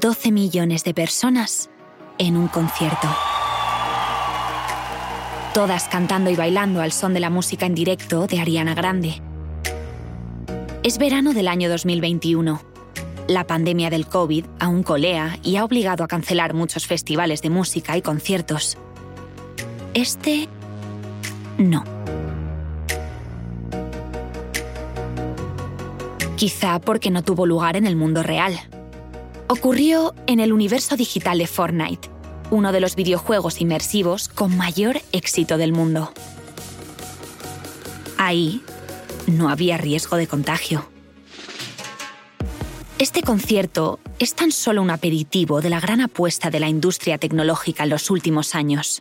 12 millones de personas en un concierto. Todas cantando y bailando al son de la música en directo de Ariana Grande. Es verano del año 2021. La pandemia del COVID aún colea y ha obligado a cancelar muchos festivales de música y conciertos. Este... no. Quizá porque no tuvo lugar en el mundo real. Ocurrió en el universo digital de Fortnite, uno de los videojuegos inmersivos con mayor éxito del mundo. Ahí no había riesgo de contagio. Este concierto es tan solo un aperitivo de la gran apuesta de la industria tecnológica en los últimos años.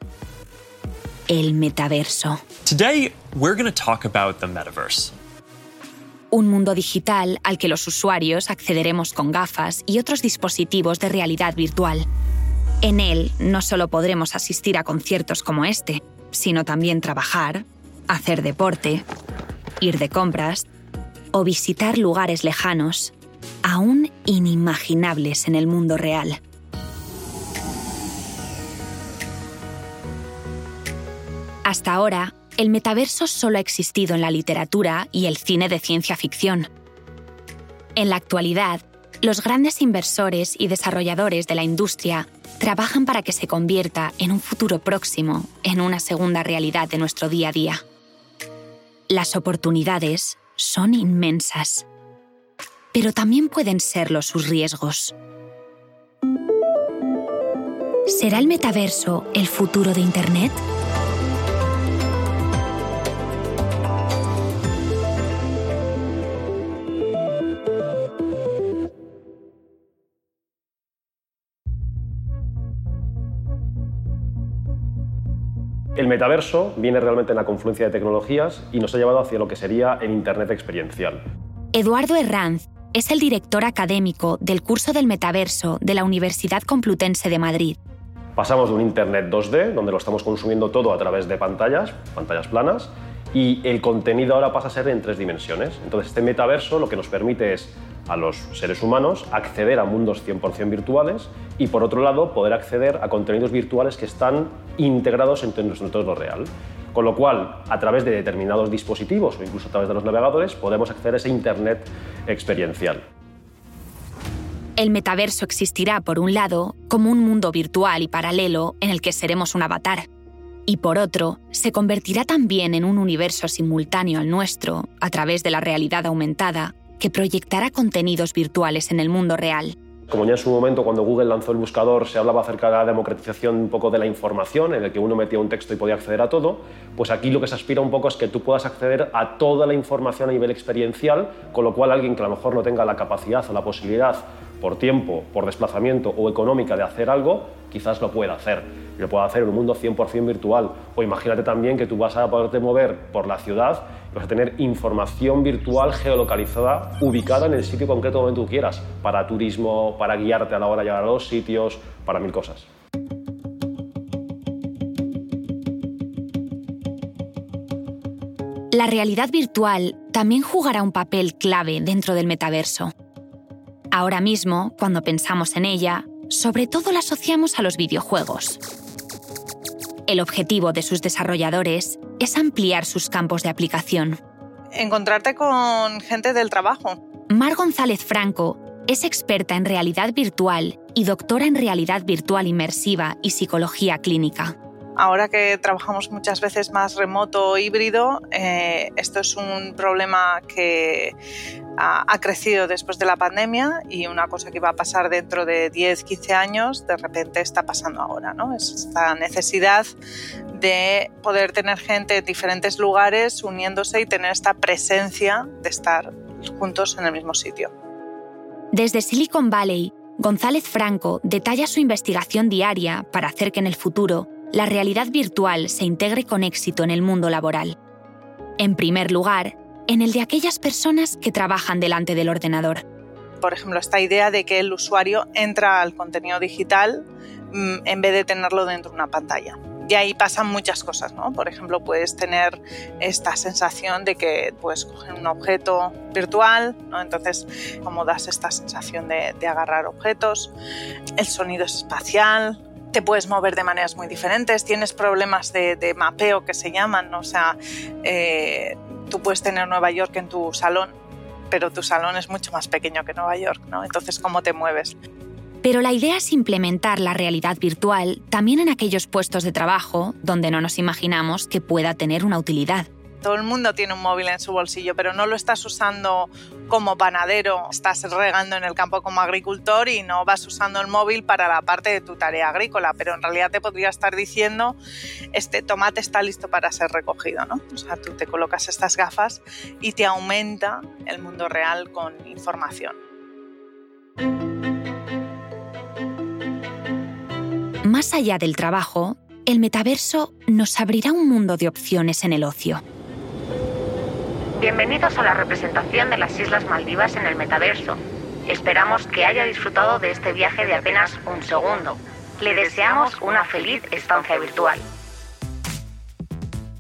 El metaverso. Today, we're going talk about the metaverse un mundo digital al que los usuarios accederemos con gafas y otros dispositivos de realidad virtual. En él no solo podremos asistir a conciertos como este, sino también trabajar, hacer deporte, ir de compras o visitar lugares lejanos, aún inimaginables en el mundo real. Hasta ahora, el metaverso solo ha existido en la literatura y el cine de ciencia ficción. En la actualidad, los grandes inversores y desarrolladores de la industria trabajan para que se convierta en un futuro próximo, en una segunda realidad de nuestro día a día. Las oportunidades son inmensas, pero también pueden serlo sus riesgos. ¿Será el metaverso el futuro de Internet? El metaverso viene realmente en la confluencia de tecnologías y nos ha llevado hacia lo que sería el Internet experiencial. Eduardo Herranz es el director académico del curso del metaverso de la Universidad Complutense de Madrid. Pasamos de un Internet 2D, donde lo estamos consumiendo todo a través de pantallas, pantallas planas, y el contenido ahora pasa a ser en tres dimensiones. Entonces, este metaverso lo que nos permite es a los seres humanos acceder a mundos 100% virtuales y, por otro lado, poder acceder a contenidos virtuales que están integrados en nuestro entorno real. Con lo cual, a través de determinados dispositivos o incluso a través de los navegadores, podemos acceder a ese Internet experiencial. El metaverso existirá, por un lado, como un mundo virtual y paralelo en el que seremos un avatar y por otro, se convertirá también en un universo simultáneo al nuestro, a través de la realidad aumentada, que proyectará contenidos virtuales en el mundo real. Como ya en su momento, cuando Google lanzó el buscador, se hablaba acerca de la democratización un poco de la información, en el que uno metía un texto y podía acceder a todo, pues aquí lo que se aspira un poco es que tú puedas acceder a toda la información a nivel experiencial, con lo cual alguien que a lo mejor no tenga la capacidad o la posibilidad por tiempo, por desplazamiento o económica de hacer algo, quizás lo pueda hacer. lo pueda hacer en un mundo 100% virtual. O imagínate también que tú vas a poderte mover por la ciudad vas a tener información virtual geolocalizada, ubicada en el sitio concreto donde tú quieras, para turismo, para guiarte a la hora de llegar a los sitios, para mil cosas. La realidad virtual también jugará un papel clave dentro del metaverso. Ahora mismo, cuando pensamos en ella, sobre todo la asociamos a los videojuegos. El objetivo de sus desarrolladores es ampliar sus campos de aplicación. Encontrarte con gente del trabajo. Mar González Franco es experta en realidad virtual y doctora en realidad virtual inmersiva y psicología clínica. Ahora que trabajamos muchas veces más remoto o híbrido, eh, esto es un problema que ha, crecido después de la pandemia y una cosa que va a pasar dentro de 10, 15 años, de repente está pasando ahora. ¿no? Es esta necesidad de poder tener gente en diferentes lugares uniéndose y tener esta presencia de estar juntos en el mismo sitio. Desde Silicon Valley, González Franco detalla su investigación diaria para hacer que en el futuro la realidad virtual se integre con éxito en el mundo laboral. En primer lugar, en el de aquellas personas que trabajan delante del ordenador. Por ejemplo, esta idea de que el usuario entra al contenido digital mm, en vez de tenerlo dentro de una pantalla. Y ahí pasan muchas cosas, ¿no? Por ejemplo, puedes tener esta sensación de que puedes un objeto virtual, ¿no? Entonces, como das esta sensación de, agarrar objetos, el sonido es espacial, te puedes mover de maneras muy diferentes, tienes problemas de, mapeo que se llaman, o sea, eh, tú puedes tener Nueva York en tu salón, pero tu salón es mucho más pequeño que Nueva York, ¿no? Entonces, ¿cómo te mueves? Pero la idea es implementar la realidad virtual también en aquellos puestos de trabajo donde no nos imaginamos que pueda tener una utilidad. Todo el mundo tiene un móvil en su bolsillo, pero no lo estás usando como panadero, estás regando en el campo como agricultor y no vas usando el móvil para la parte de tu tarea agrícola, pero en realidad te podría estar diciendo, este tomate está listo para ser recogido, ¿no? O sea, tú te colocas estas gafas y te aumenta el mundo real con información. Más allá del trabajo, el metaverso nos abrirá un mundo de opciones en el ocio. Bienvenidos a la representación de las Islas Maldivas en el metaverso. Esperamos que haya disfrutado de este viaje de apenas un segundo. Le deseamos una feliz estancia virtual.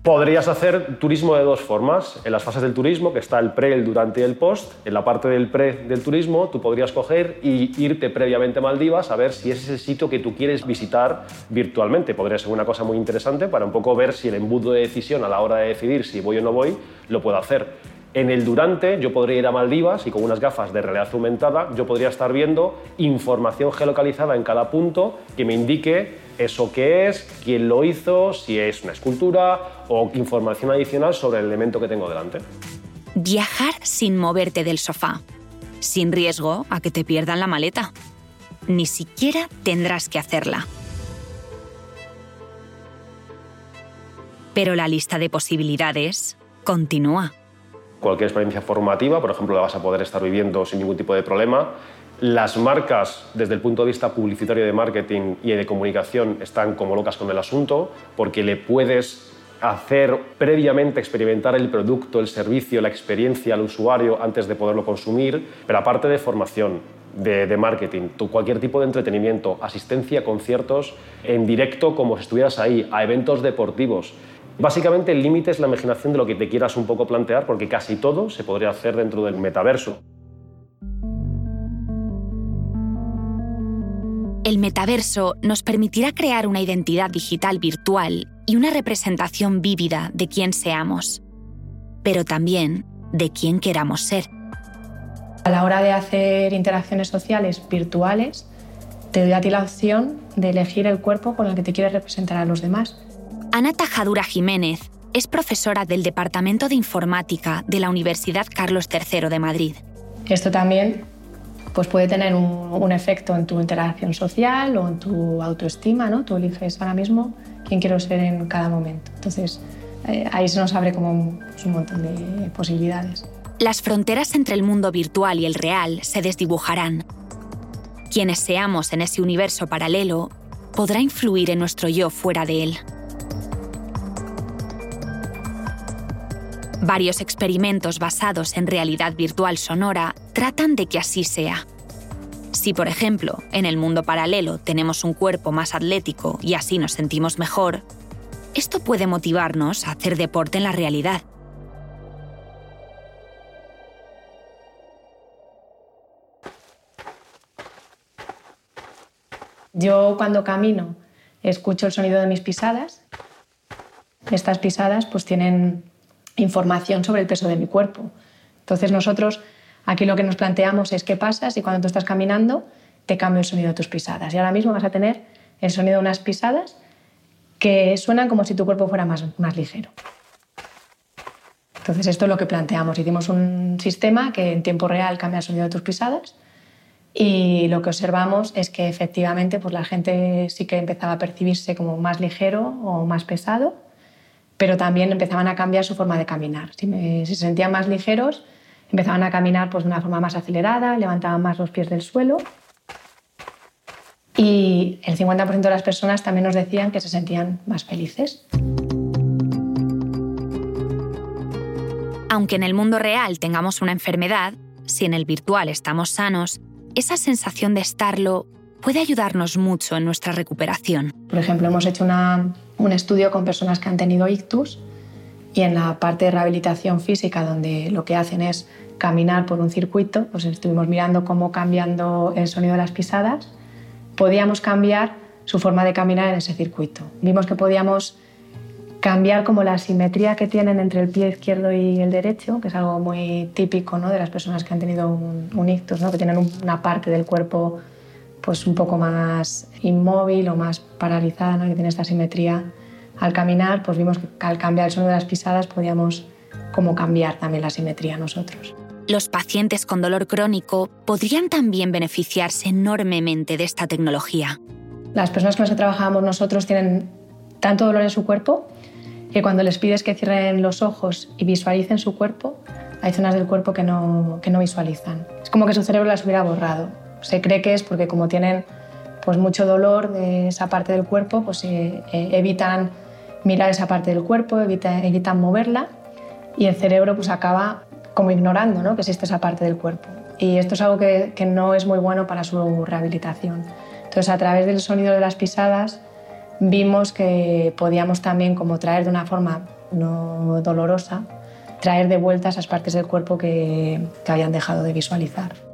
Podrías hacer turismo de dos formas. En las fases del turismo, que está el pre, el durante y el post, en la parte del pre del turismo, tú podrías coger y irte previamente a Maldivas a ver si ese es el sitio que tú quieres visitar virtualmente. Podría ser una cosa muy interesante para un poco ver si el embudo de decisión a la hora de decidir si voy o no voy lo puedo hacer. En el durante yo podría ir a Maldivas y con unas gafas de realidad aumentada yo podría estar viendo información geolocalizada en cada punto que me indique eso qué es, quién lo hizo, si es una escultura o información adicional sobre el elemento que tengo delante. Viajar sin moverte del sofá, sin riesgo a que te pierdan la maleta. Ni siquiera tendrás que hacerla. Pero la lista de posibilidades continúa cualquier experiencia formativa, por ejemplo, la vas a poder estar viviendo sin ningún tipo de problema. Las marcas, desde el punto de vista publicitario de marketing y de comunicación, están como locas con el asunto, porque le puedes hacer previamente experimentar el producto, el servicio, la experiencia al usuario antes de poderlo consumir, pero aparte de formación, de, marketing, cualquier tipo de entretenimiento, asistencia a conciertos en directo como si estuvieras ahí, a eventos deportivos. Básicamente el límite es la imaginación de lo que te quieras un poco plantear, porque casi todo se podría hacer dentro del metaverso. El metaverso nos permitirá crear una identidad digital virtual y una representación vívida de quién seamos, pero también de quién queramos ser. A la hora de hacer interacciones sociales virtuales, te doy a ti la opción de elegir el cuerpo con el que te quieres representar a los demás. Ana Tajadura Jiménez es profesora del Departamento de Informática de la Universidad Carlos III de Madrid. Esto también pues puede tener un, efecto en tu interacción social o en tu autoestima, ¿no? Tú eliges ahora mismo quién quiero ser en cada momento. Entonces, eh, ahí se nos abre como un, pues, un montón de posibilidades. Las fronteras entre el mundo virtual y el real se desdibujarán. Quienes seamos en ese universo paralelo podrá influir en nuestro yo fuera de él. Varios experimentos basados en realidad virtual sonora tratan de que así sea. Si, por ejemplo, en el mundo paralelo tenemos un cuerpo más atlético y así nos sentimos mejor, esto puede motivarnos a hacer deporte en la realidad. Yo cuando camino escucho el sonido de mis pisadas. Estas pisadas pues tienen información sobre el peso de mi cuerpo. Entonces nosotros aquí lo que nos planteamos es qué pasa si cuando tú estás caminando te cambia el sonido de tus pisadas. Y ahora mismo vas a tener el sonido de unas pisadas que suenan como si tu cuerpo fuera más, más ligero. Entonces esto es lo que planteamos. Hicimos un sistema que en tiempo real cambia el sonido de tus pisadas y lo que observamos es que efectivamente pues la gente sí que empezaba a percibirse como más ligero o más pesado pero también empezaban a cambiar su forma de caminar. Si, se sentían más ligeros, empezaban a caminar pues, de una forma más acelerada, levantaban más los pies del suelo. Y el 50% de las personas también nos decían que se sentían más felices. Aunque en el mundo real tengamos una enfermedad, si en el virtual estamos sanos, esa sensación de estarlo puede ayudarnos mucho en nuestra recuperación. Por ejemplo, hemos hecho un estudio con personas que han tenido ictus y en la parte de rehabilitación física, donde lo que hacen es caminar por un circuito, pues estuvimos mirando cómo cambiando el sonido de las pisadas podíamos cambiar su forma de caminar en ese circuito. Vimos que podíamos cambiar como la simetría que tienen entre el pie izquierdo y el derecho, que es algo muy típico ¿no? de las personas que han tenido un, ictus, ¿no? que tienen una parte del cuerpo pues un poco más inmóvil o más paralizada, ¿no? que tiene esta simetría. Al caminar, pues vimos que al cambiar el sonido de las pisadas podíamos como cambiar también la simetría nosotros. Los pacientes con dolor crónico podrían también beneficiarse enormemente de esta tecnología. Las personas con las que trabajamos nosotros tienen tanto dolor en su cuerpo que cuando les pides que cierren los ojos y visualicen su cuerpo, hay zonas del cuerpo que no, que no visualizan. Es como que su cerebro las hubiera borrado. Se cree que es porque como tienen pues, mucho dolor de esa parte del cuerpo, pues eh, eh, evitan mirar esa parte del cuerpo, evitan, evitan moverla y el cerebro pues, acaba como ignorando ¿no? que existe esa parte del cuerpo. Y esto es algo que, que no es muy bueno para su rehabilitación. Entonces, a través del sonido de las pisadas, vimos que podíamos también como traer de una forma no dolorosa, traer de vuelta esas partes del cuerpo que, que habían dejado de visualizar.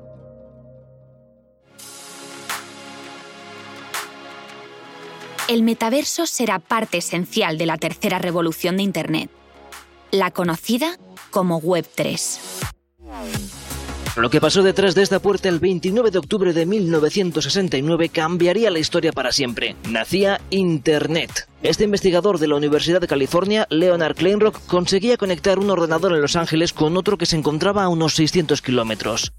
El metaverso será parte esencial de la tercera revolución de Internet, la conocida como Web3. Lo que pasó detrás de esta puerta el 29 de octubre de 1969 cambiaría la historia para siempre. Nacía Internet. Este investigador de la Universidad de California, Leonard Kleinrock, conseguía conectar un ordenador en Los Ángeles con otro que se encontraba a unos 600 kilómetros.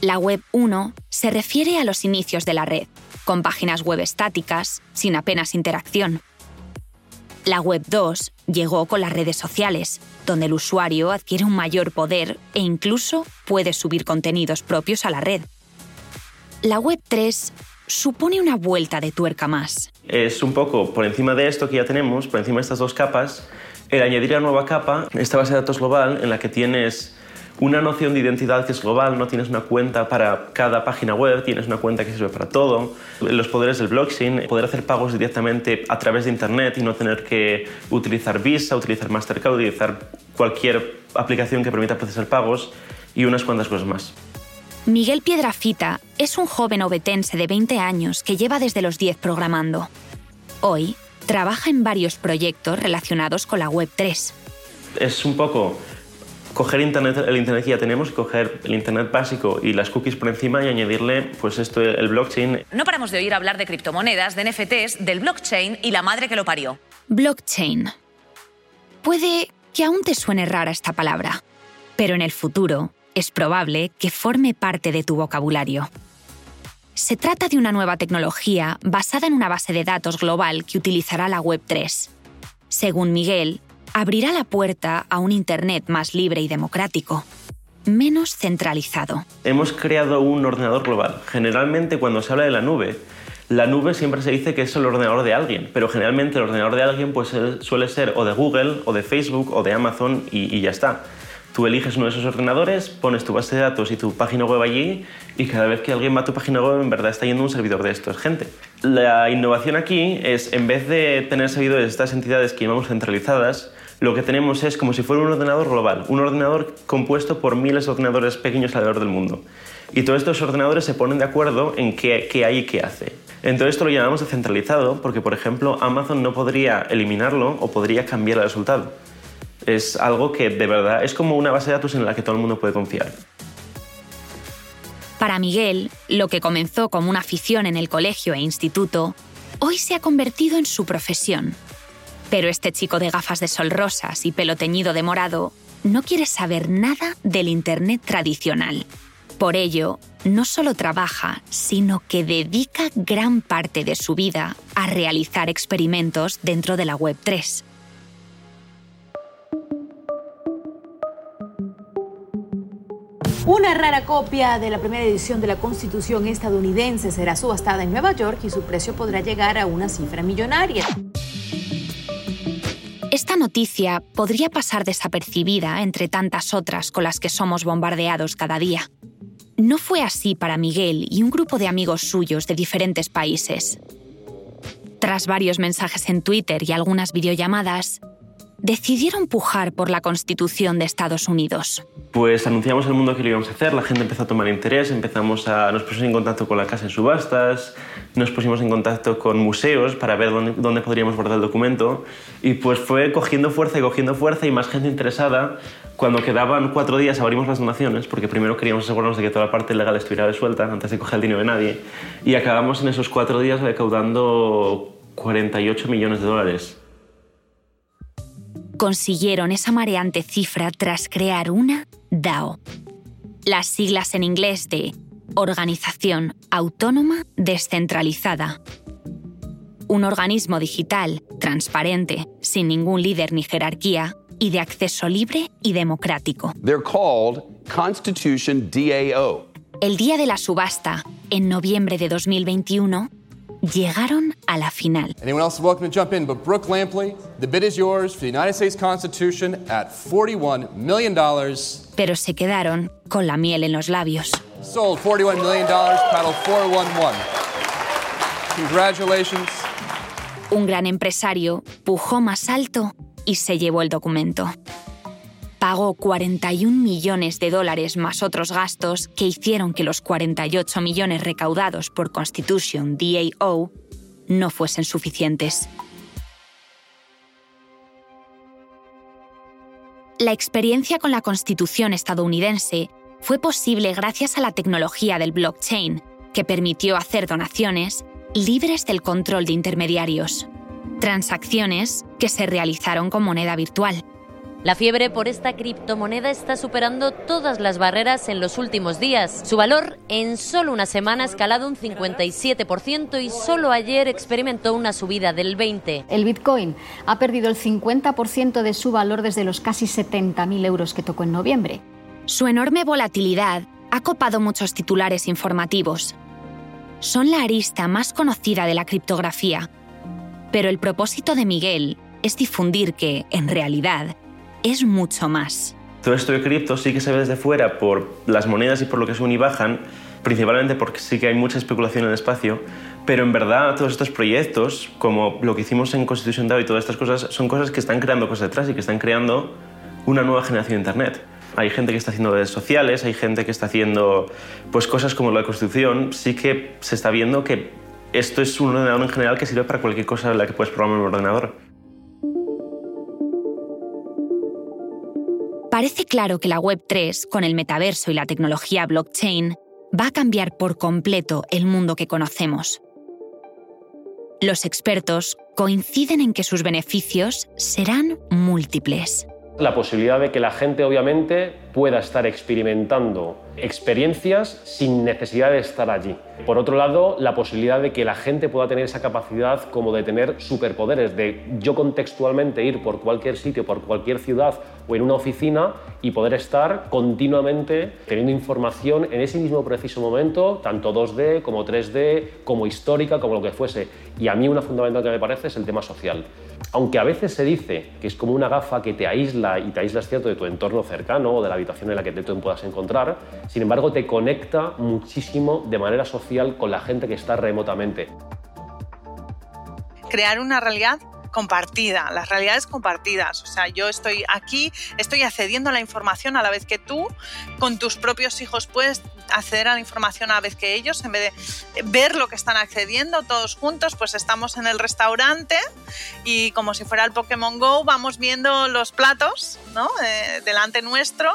La Web 1 se refiere a los inicios de la red, con páginas web estáticas, sin apenas interacción. La Web 2 llegó con las redes sociales, donde el usuario adquiere un mayor poder e incluso puede subir contenidos propios a la red. La Web 3 supone una vuelta de tuerca más. Es un poco por encima de esto que ya tenemos, por encima de estas dos capas, el añadir la nueva capa, esta base de datos global en la que tienes una noción de identidad que es global, no tienes una cuenta para cada página web, tienes una cuenta que sirve para todo. Los poderes del blockchain, poder hacer pagos directamente a través de Internet y no tener que utilizar Visa, utilizar Mastercard, utilizar cualquier aplicación que permita procesar pagos y unas cuantas cosas más. Miguel Piedrafita es un joven obetense de 20 años que lleva desde los 10 programando. Hoy trabaja en varios proyectos relacionados con la Web3. Es un poco coger internet, el Internet que ya tenemos, coger el Internet básico y las cookies por encima y añadirle pues esto, el blockchain. No paramos de oír hablar de criptomonedas, de NFTs, del blockchain y la madre que lo parió. Blockchain. Puede que aún te suene rara esta palabra, pero en el futuro es probable que forme parte de tu vocabulario. Se trata de una nueva tecnología basada en una base de datos global que utilizará la Web3. Según Miguel, abrirá la puerta a un Internet más libre y democrático, menos centralizado. Hemos creado un ordenador global. Generalmente cuando se habla de la nube, la nube siempre se dice que es el ordenador de alguien, pero generalmente el ordenador de alguien pues, suele ser o de Google, o de Facebook, o de Amazon y, ya está. Tú eliges uno de esos ordenadores, pones tu base de datos y tu página web allí y cada vez que alguien va a tu página web en verdad está yendo un servidor de estos, gente. La innovación aquí es, en vez de tener servidores de estas entidades que llamamos centralizadas, lo que tenemos es como si fuera un ordenador global, un ordenador compuesto por miles de ordenadores pequeños alrededor del mundo. Y todos estos ordenadores se ponen de acuerdo en qué, qué hay y qué hace. Entonces esto lo llamamos descentralizado porque, por ejemplo, Amazon no podría eliminarlo o podría cambiar el resultado. Es algo que de verdad es como una base de datos en la que todo el mundo puede confiar. Para Miguel, lo que comenzó como una afición en el colegio e instituto, hoy se ha convertido en su profesión. Pero este chico de gafas de sol rosas y pelo teñido de morado no quiere saber nada del Internet tradicional. Por ello, no solo trabaja, sino que dedica gran parte de su vida a realizar experimentos dentro de la Web 3. Una rara copia de la primera edición de la Constitución estadounidense será subastada en Nueva York y su precio podrá llegar a una cifra millonaria. Esta noticia podría pasar desapercibida entre tantas otras con las que somos bombardeados cada día. No fue así para Miguel y un grupo de amigos suyos de diferentes países. Tras varios mensajes en Twitter y algunas videollamadas, decidieron pujar por la Constitución de Estados Unidos. Pues anunciamos al mundo que lo íbamos a hacer, la gente empezó a tomar interés, empezamos a, nos pusimos en contacto con la casa en subastas, nos pusimos en contacto con museos para ver dónde, dónde podríamos guardar el documento y pues fue cogiendo fuerza y cogiendo fuerza y más gente interesada. Cuando quedaban cuatro días abrimos las donaciones porque primero queríamos asegurarnos de que toda la parte legal estuviera resuelta antes de coger el dinero de nadie y acabamos en esos cuatro días recaudando 48 millones de dólares consiguieron esa mareante cifra tras crear una DAO. Las siglas en inglés de Organización Autónoma Descentralizada. Un organismo digital, transparente, sin ningún líder ni jerarquía y de acceso libre y democrático. They're called Constitution DAO. El día de la subasta, en noviembre de 2021, llegaron a la final. Anyone else welcome to jump in, but Brooke Lampley, the bid is yours for the United States Constitution at 41 million dollars. Pero se quedaron con la miel en los labios. Sold 41 million dollars, paddle 411. Congratulations. Un gran empresario pujó más alto y se llevó el documento pagó 41 millones de dólares más otros gastos que hicieron que los 48 millones recaudados por Constitution DAO no fuesen suficientes. La experiencia con la Constitución estadounidense fue posible gracias a la tecnología del blockchain, que permitió hacer donaciones libres del control de intermediarios, transacciones que se realizaron con moneda virtual. La fiebre por esta criptomoneda está superando todas las barreras en los últimos días. Su valor en solo una semana ha escalado un 57% y solo ayer experimentó una subida del 20%. El Bitcoin ha perdido el 50% de su valor desde los casi 70.000 euros que tocó en noviembre. Su enorme volatilidad ha copado muchos titulares informativos. Son la arista más conocida de la criptografía. Pero el propósito de Miguel es difundir que, en realidad, es mucho más. Todo esto de cripto sí que se ve desde fuera por las monedas y por lo que suben y bajan, principalmente porque sí que hay mucha especulación en el espacio, pero en verdad todos estos proyectos, como lo que hicimos en Constitution DAO y todas estas cosas, son cosas que están creando cosas detrás y que están creando una nueva generación de Internet. Hay gente que está haciendo redes sociales, hay gente que está haciendo pues, cosas como la Constitución, sí que se está viendo que esto es un ordenador en general que sirve para cualquier cosa en la que puedes programar un ordenador. Parece claro que la Web3, con el metaverso y la tecnología blockchain, va a cambiar por completo el mundo que conocemos. Los expertos coinciden en que sus beneficios serán múltiples. La posibilidad de que la gente obviamente pueda estar experimentando experiencias sin necesidad de estar allí. Por otro lado, la posibilidad de que la gente pueda tener esa capacidad como de tener superpoderes, de yo contextualmente ir por cualquier sitio, por cualquier ciudad o en una oficina y poder estar continuamente teniendo información en ese mismo preciso momento, tanto 2D como 3D, como histórica, como lo que fuese. Y a mí una fundamental que me parece es el tema social. Aunque a veces se dice que es como una gafa que te aísla y te aísla cierto de tu entorno cercano o de la habitación en la que te puedas encontrar, sin embargo te conecta muchísimo de manera social con la gente que está remotamente. Crear una realidad compartida, las realidades compartidas. O sea, yo estoy aquí, estoy accediendo a la información a la vez que tú, con tus propios hijos puedes acceder a la información a la vez que ellos, en vez de ver lo que están accediendo todos juntos, pues estamos en el restaurante y como si fuera el Pokémon Go, vamos viendo los platos ¿no? Eh, delante nuestro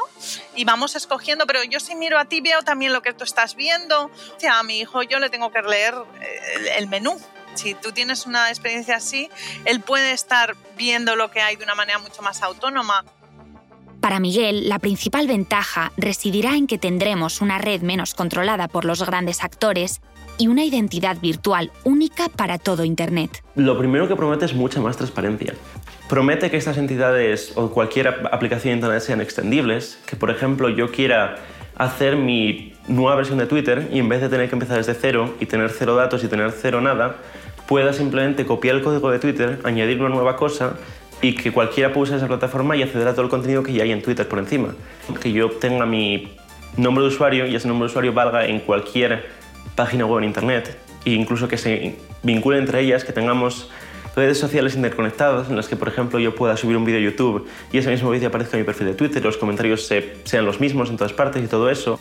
y vamos escogiendo, pero yo si miro a ti veo también lo que tú estás viendo. O sea, a mi hijo yo le tengo que leer eh, el menú si tú tienes una experiencia así, él puede estar viendo lo que hay de una manera mucho más autónoma. Para Miguel, la principal ventaja residirá en que tendremos una red menos controlada por los grandes actores y una identidad virtual única para todo Internet. Lo primero que promete es mucha más transparencia. Promete que estas entidades o cualquier aplicación de Internet sean extendibles, que por ejemplo yo quiera hacer mi nueva versión de Twitter y en vez de tener que empezar desde cero y tener cero datos y tener cero nada, pueda simplemente copiar el código de Twitter, añadir una nueva cosa y que cualquiera pueda usar esa plataforma y acceder a todo el contenido que ya hay en Twitter por encima. Que yo tenga mi nombre de usuario y ese nombre de usuario valga en cualquier página web en Internet e incluso que se vincule entre ellas, que tengamos redes sociales interconectadas en las que, por ejemplo, yo pueda subir un vídeo a YouTube y ese mismo vídeo aparezca en mi perfil de Twitter, los comentarios sean los mismos en todas partes y todo eso.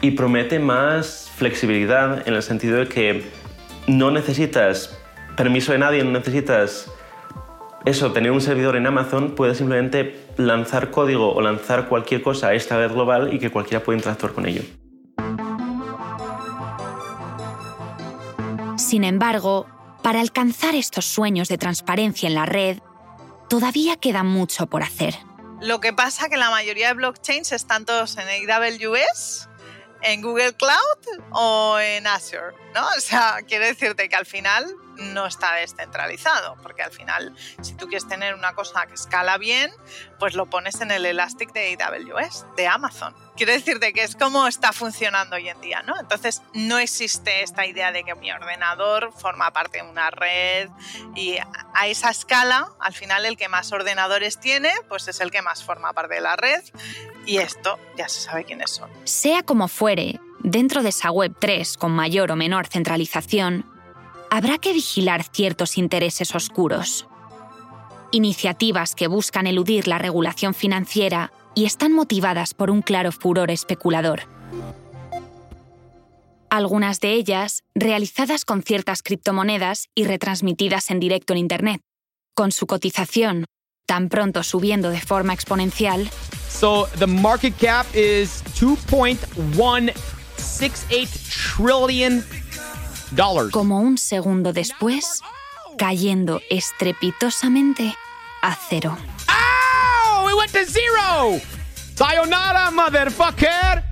Y promete más flexibilidad en el sentido de que no necesitas permiso de nadie, no necesitas eso, tener un servidor en Amazon, puedes simplemente lanzar código o lanzar cualquier cosa a esta red global y que cualquiera pueda interactuar con ello. Sin embargo, para alcanzar estos sueños de transparencia en la red, todavía queda mucho por hacer. Lo que pasa es que la mayoría de blockchains están todos en AWS, en Google Cloud o en Azure, ¿no? O sea, quiere decirte que al final no está descentralizado, porque al final, si tú quieres tener una cosa que escala bien, pues lo pones en el Elastic de AWS, de Amazon. Quiero decirte que es como está funcionando hoy en día, ¿no? Entonces, no existe esta idea de que mi ordenador forma parte de una red y a esa escala, al final, el que más ordenadores tiene, pues es el que más forma parte de la red y esto ya se sabe quiénes son. Sea como fuere, dentro de esa Web 3 con mayor o menor centralización, habrá que vigilar ciertos intereses oscuros. Iniciativas que buscan eludir la regulación financiera y están motivadas por un claro furor especulador. Algunas de ellas realizadas con ciertas criptomonedas y retransmitidas en directo en Internet, con su cotización tan pronto subiendo de forma exponencial. So the market cap is 2.168 trillion como un segundo después, cayendo estrepitosamente a cero. ¡Oh! We went to zero! ¡Sayonara, motherfucker!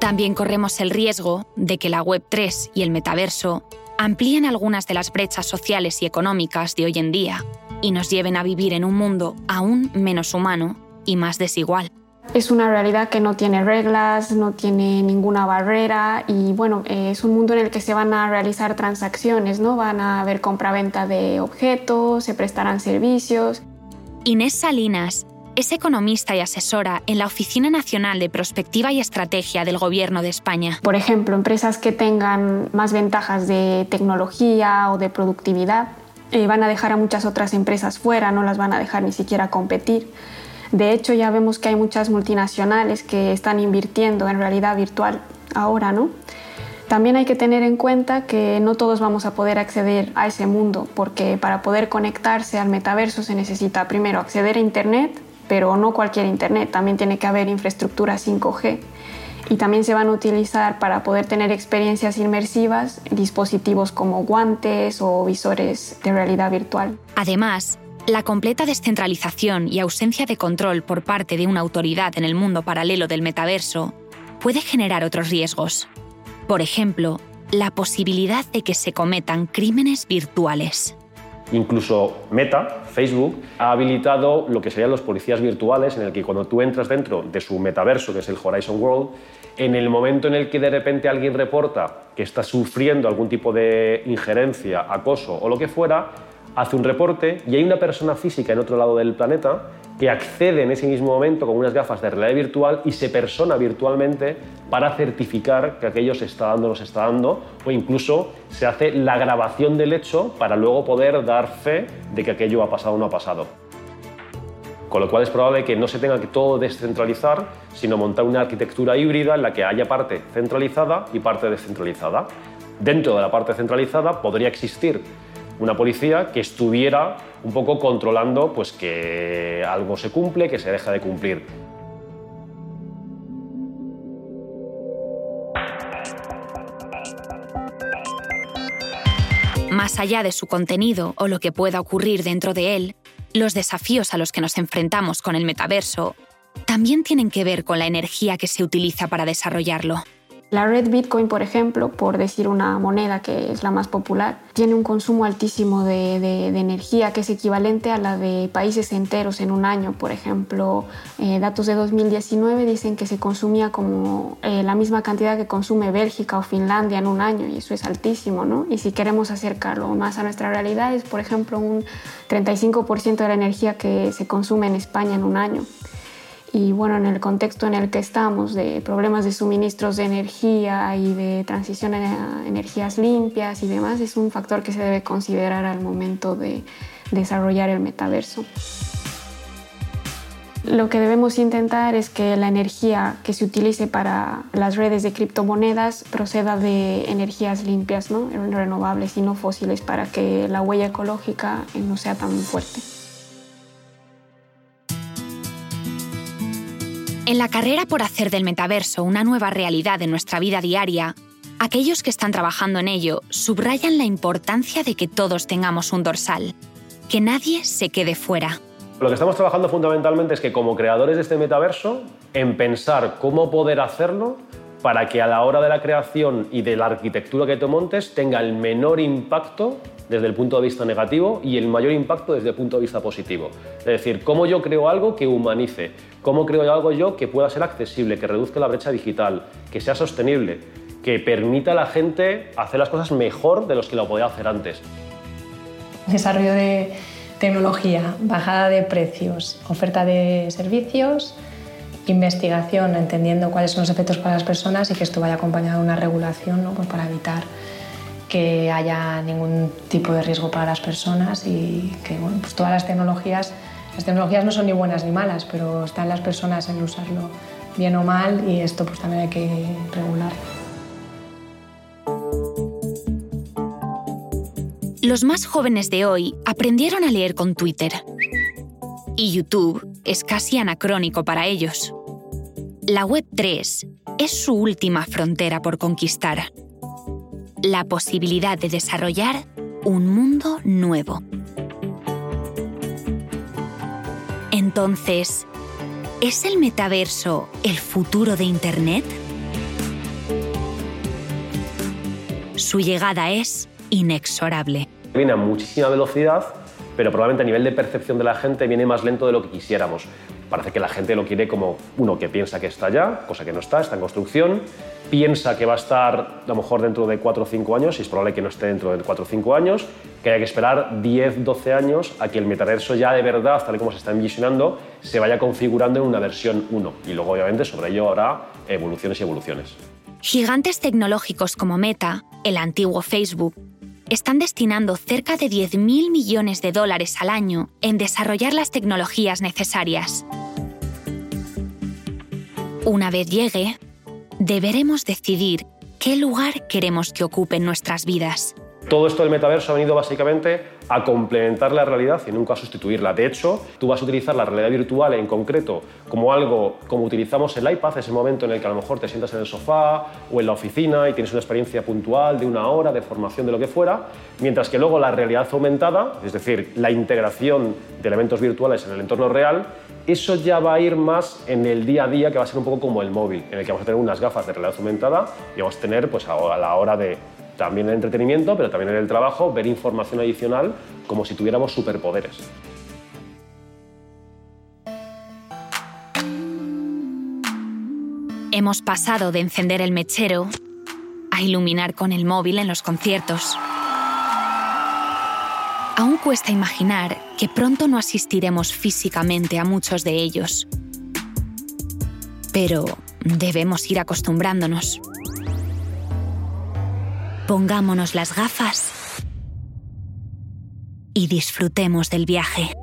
También corremos el riesgo de que la Web3 y el metaverso amplíen algunas de las brechas sociales y económicas de hoy en día y nos lleven a vivir en un mundo aún menos humano y más desigual. Es una realidad que no tiene reglas, no tiene ninguna barrera y bueno, eh, es un mundo en el que se van a realizar transacciones, ¿no? Van a haber compraventa de objetos, se prestarán servicios. Inés Salinas es economista y asesora en la Oficina Nacional de Prospectiva y Estrategia del Gobierno de España. Por ejemplo, empresas que tengan más ventajas de tecnología o de productividad eh, van a dejar a muchas otras empresas fuera, no las van a dejar ni siquiera competir. De hecho, ya vemos que hay muchas multinacionales que están invirtiendo en realidad virtual ahora, ¿no? También hay que tener en cuenta que no todos vamos a poder acceder a ese mundo, porque para poder conectarse al metaverso se necesita primero acceder a Internet, pero no cualquier Internet, también tiene que haber infraestructura 5G. Y también se van a utilizar para poder tener experiencias inmersivas dispositivos como guantes o visores de realidad virtual. Además, la completa descentralización y ausencia de control por parte de una autoridad en el mundo paralelo del metaverso puede generar otros riesgos. Por ejemplo, la posibilidad de que se cometan crímenes virtuales. Incluso Meta, Facebook, ha habilitado lo que serían los policías virtuales, en el que cuando tú entras dentro de su metaverso, que es el Horizon World, en el momento en el que de repente alguien reporta que está sufriendo algún tipo de injerencia, acoso o lo que fuera, hace un reporte y hay una persona física en otro lado del planeta que accede en ese mismo momento con unas gafas de realidad virtual y se persona virtualmente para certificar que aquello se está dando o no se está dando, o incluso se hace la grabación del hecho para luego poder dar fe de que aquello ha pasado o no ha pasado. Con lo cual es probable que no se tenga que todo descentralizar, sino montar una arquitectura híbrida en la que haya parte centralizada y parte descentralizada. Dentro de la parte centralizada podría existir una policía que estuviera un poco controlando pues, que algo se cumple, que se deja de cumplir. Más allá de su contenido o lo que pueda ocurrir dentro de él, los desafíos a los que nos enfrentamos con el metaverso también tienen que ver con la energía que se utiliza para desarrollarlo. La red Bitcoin, por ejemplo, por decir una moneda que es la más popular, tiene un consumo altísimo de, energía que es equivalente a la de países enteros en un año. Por ejemplo, eh, datos de 2019 dicen que se consumía como eh, la misma cantidad que consume Bélgica o Finlandia en un año y eso es altísimo, ¿no? Y si queremos acercarlo más a nuestra realidad es, por ejemplo, un 35% de la energía que se consume en España en un año. Y bueno, en el contexto en el que estamos, de problemas de suministros de energía y de transición a energías limpias y demás, es un factor que se debe considerar al momento de desarrollar el metaverso. Lo que debemos intentar es que la energía que se utilice para las redes de criptomonedas proceda de energías limpias, ¿no? renovables y no fósiles, para que la huella ecológica no sea tan fuerte. En la carrera por hacer del metaverso una nueva realidad en nuestra vida diaria, aquellos que están trabajando en ello subrayan la importancia de que todos tengamos un dorsal, que nadie se quede fuera. Lo que estamos trabajando fundamentalmente es que como creadores de este metaverso, en pensar cómo poder hacerlo para que a la hora de la creación y de la arquitectura que tú montes tenga el menor impacto desde el punto de vista negativo y el mayor impacto desde el punto de vista positivo. Es decir, cómo yo creo algo que humanice, cómo creo algo yo que pueda ser accesible, que reduzca la brecha digital, que sea sostenible, que permita a la gente hacer las cosas mejor de los que lo podía hacer antes. Desarrollo de tecnología, bajada de precios, oferta de servicios, investigación, entendiendo cuáles son los efectos para las personas y que esto vaya acompañado de una regulación ¿no? pues para evitar que haya ningún tipo de riesgo para las personas y que pues todas las tecnologías, las tecnologías no son ni buenas ni malas, pero están las personas en usarlo bien o mal y esto pues también hay que regular. Los más jóvenes de hoy aprendieron a leer con Twitter. Y YouTube es casi anacrónico para ellos. La Web 3 es su última frontera por conquistar. La posibilidad de desarrollar un mundo nuevo. Entonces, ¿es el metaverso el futuro de Internet? Su llegada es inexorable. Viene a muchísima velocidad, pero probablemente a nivel de percepción de la gente viene más lento de lo que quisiéramos. Parece que la gente lo quiere como uno que piensa que está ya, cosa que no está, está en construcción, piensa que va a estar a lo mejor dentro de 4 o 5 años y es probable que no esté dentro de 4 o 5 años, que haya que esperar 10, 12 años a que el metaverso ya de verdad, tal y como se está envisionando, se vaya configurando en una versión 1 y luego obviamente sobre ello habrá evoluciones y evoluciones. Gigantes tecnológicos como Meta, el antiguo Facebook, están destinando cerca de 10.000 millones de dólares al año en desarrollar las tecnologías necesarias. Una vez llegue, deberemos decidir qué lugar queremos que ocupe en nuestras vidas. Todo esto del metaverso ha venido básicamente a complementar la realidad y nunca a sustituirla. De hecho, tú vas a utilizar la realidad virtual en concreto como algo como utilizamos el iPad, ese momento en el que a lo mejor te sientas en el sofá o en la oficina y tienes una experiencia puntual de una hora de formación de lo que fuera, mientras que luego la realidad aumentada, es decir, la integración de elementos virtuales en el entorno real, eso ya va a ir más en el día a día, que va a ser un poco como el móvil, en el que vamos a tener unas gafas de realidad aumentada y vamos a tener pues, a la hora de también en entretenimiento, pero también en el trabajo, ver información adicional como si tuviéramos superpoderes. Hemos pasado de encender el mechero a iluminar con el móvil en los conciertos. Aún cuesta imaginar que pronto no asistiremos físicamente a muchos de ellos. Pero debemos ir acostumbrándonos. Pongámonos las gafas y disfrutemos del viaje.